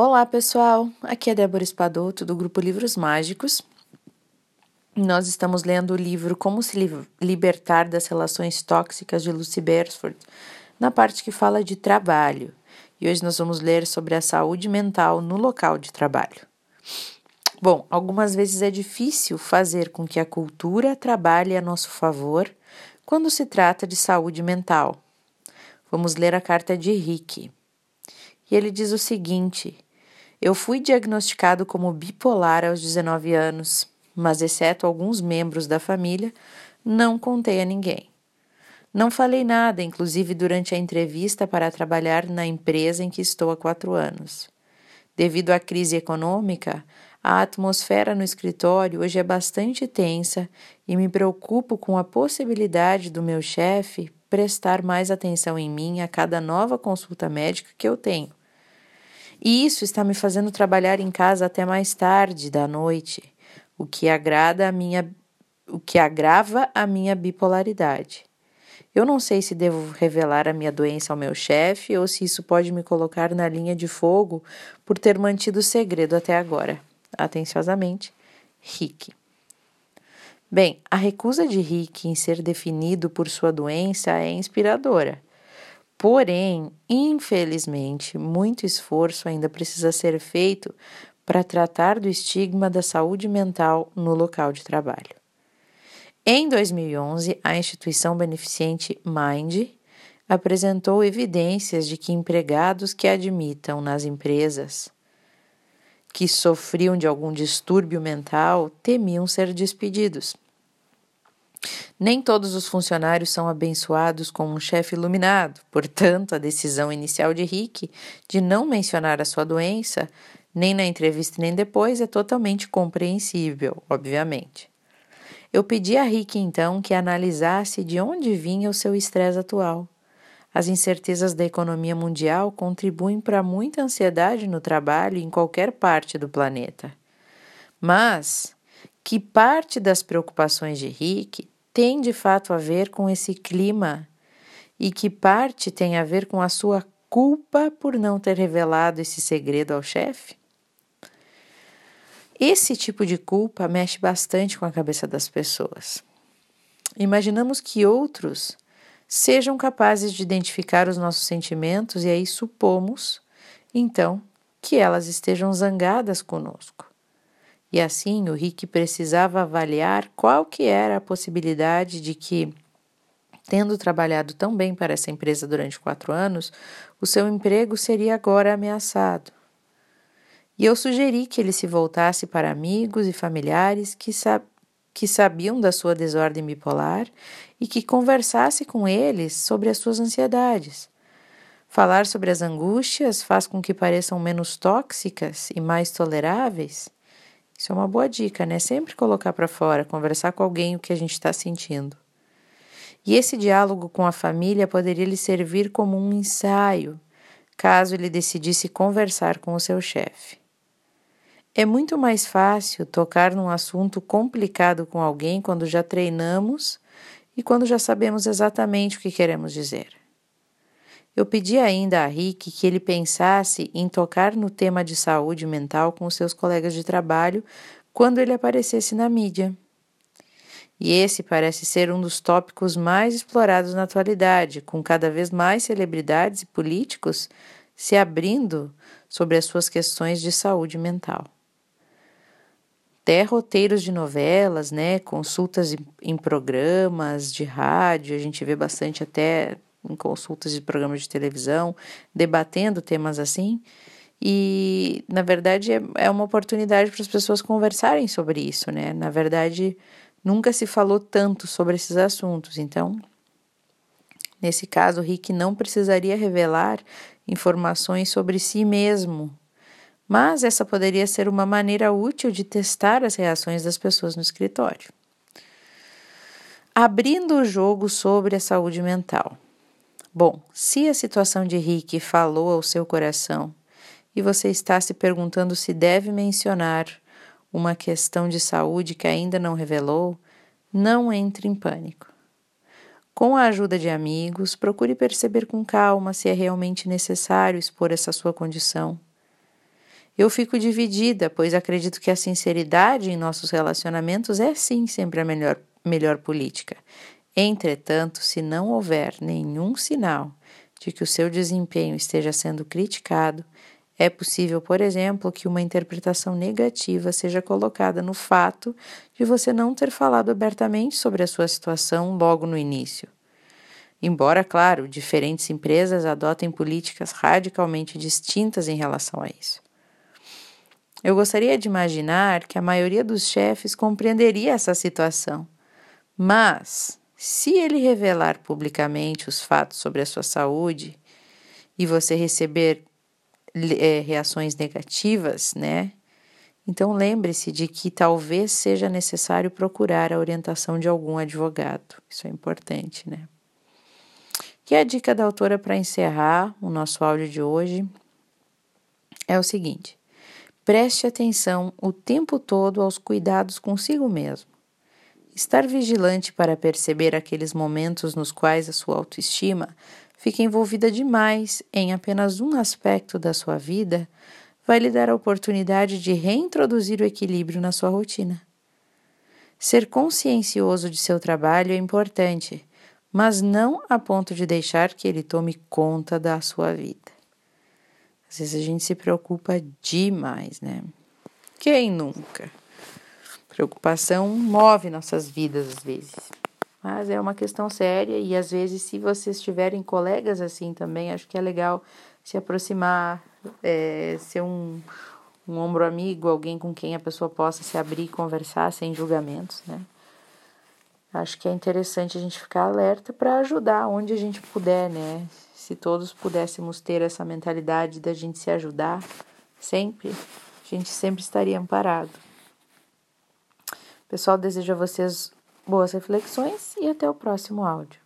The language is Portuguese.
Olá, pessoal! Aqui é Débora Espadoto, do grupo Livros Mágicos. Nós estamos lendo o livro Como se Libertar das Relações Tóxicas de Lucy Beresford, na parte que fala de trabalho. E hoje nós vamos ler sobre a saúde mental no local de trabalho. Bom, algumas vezes é difícil fazer com que a cultura trabalhe a nosso favor quando se trata de saúde mental. Vamos ler a carta de Rick. E ele diz o seguinte eu fui diagnosticado como bipolar aos 19 anos, mas, exceto alguns membros da família, não contei a ninguém. Não falei nada, inclusive durante a entrevista para trabalhar na empresa em que estou há quatro anos. Devido à crise econômica, a atmosfera no escritório hoje é bastante tensa e me preocupo com a possibilidade do meu chefe prestar mais atenção em mim a cada nova consulta médica que eu tenho. E isso está me fazendo trabalhar em casa até mais tarde da noite, o que agrada a minha o que agrava a minha bipolaridade. Eu não sei se devo revelar a minha doença ao meu chefe ou se isso pode me colocar na linha de fogo por ter mantido o segredo até agora. Atenciosamente, Rick. Bem, a recusa de Rick em ser definido por sua doença é inspiradora. Porém, infelizmente, muito esforço ainda precisa ser feito para tratar do estigma da saúde mental no local de trabalho. Em 2011, a instituição beneficente Mind apresentou evidências de que empregados que admitam nas empresas que sofriam de algum distúrbio mental temiam ser despedidos. Nem todos os funcionários são abençoados com um chefe iluminado, portanto, a decisão inicial de Rick de não mencionar a sua doença, nem na entrevista nem depois, é totalmente compreensível, obviamente. Eu pedi a Rick então que analisasse de onde vinha o seu estresse atual. As incertezas da economia mundial contribuem para muita ansiedade no trabalho em qualquer parte do planeta. Mas que parte das preocupações de Rick tem de fato a ver com esse clima e que parte tem a ver com a sua culpa por não ter revelado esse segredo ao chefe? Esse tipo de culpa mexe bastante com a cabeça das pessoas. Imaginamos que outros sejam capazes de identificar os nossos sentimentos e aí supomos, então, que elas estejam zangadas conosco. E assim o Rick precisava avaliar qual que era a possibilidade de que, tendo trabalhado tão bem para essa empresa durante quatro anos, o seu emprego seria agora ameaçado. E eu sugeri que ele se voltasse para amigos e familiares que, que sabiam da sua desordem bipolar e que conversasse com eles sobre as suas ansiedades. Falar sobre as angústias faz com que pareçam menos tóxicas e mais toleráveis. Isso é uma boa dica, né? Sempre colocar para fora, conversar com alguém o que a gente está sentindo. E esse diálogo com a família poderia lhe servir como um ensaio, caso ele decidisse conversar com o seu chefe. É muito mais fácil tocar num assunto complicado com alguém quando já treinamos e quando já sabemos exatamente o que queremos dizer. Eu pedi ainda a Rick que ele pensasse em tocar no tema de saúde mental com seus colegas de trabalho quando ele aparecesse na mídia. E esse parece ser um dos tópicos mais explorados na atualidade, com cada vez mais celebridades e políticos se abrindo sobre as suas questões de saúde mental. Até roteiros de novelas, né, consultas em programas de rádio, a gente vê bastante até em consultas de programas de televisão, debatendo temas assim. E, na verdade, é, é uma oportunidade para as pessoas conversarem sobre isso, né? Na verdade, nunca se falou tanto sobre esses assuntos. Então, nesse caso, o Rick não precisaria revelar informações sobre si mesmo, mas essa poderia ser uma maneira útil de testar as reações das pessoas no escritório. Abrindo o jogo sobre a saúde mental. Bom, se a situação de Rick falou ao seu coração e você está se perguntando se deve mencionar uma questão de saúde que ainda não revelou, não entre em pânico. Com a ajuda de amigos, procure perceber com calma se é realmente necessário expor essa sua condição. Eu fico dividida, pois acredito que a sinceridade em nossos relacionamentos é sim sempre a melhor, melhor política. Entretanto, se não houver nenhum sinal de que o seu desempenho esteja sendo criticado, é possível, por exemplo, que uma interpretação negativa seja colocada no fato de você não ter falado abertamente sobre a sua situação logo no início. Embora, claro, diferentes empresas adotem políticas radicalmente distintas em relação a isso. Eu gostaria de imaginar que a maioria dos chefes compreenderia essa situação, mas se ele revelar publicamente os fatos sobre a sua saúde e você receber é, reações negativas, né? Então lembre-se de que talvez seja necessário procurar a orientação de algum advogado. Isso é importante, né? Que a dica da autora para encerrar o nosso áudio de hoje é o seguinte: preste atenção o tempo todo aos cuidados consigo mesmo. Estar vigilante para perceber aqueles momentos nos quais a sua autoestima fica envolvida demais em apenas um aspecto da sua vida, vai lhe dar a oportunidade de reintroduzir o equilíbrio na sua rotina. Ser consciencioso de seu trabalho é importante, mas não a ponto de deixar que ele tome conta da sua vida. Às vezes a gente se preocupa demais, né? Quem nunca? Preocupação move nossas vidas às vezes. Mas é uma questão séria e às vezes, se vocês tiverem colegas assim também, acho que é legal se aproximar, é, ser um, um ombro amigo, alguém com quem a pessoa possa se abrir e conversar sem julgamentos, né? Acho que é interessante a gente ficar alerta para ajudar onde a gente puder, né? Se todos pudéssemos ter essa mentalidade da gente se ajudar sempre, a gente sempre estaria amparado. Pessoal, desejo a vocês boas reflexões e até o próximo áudio.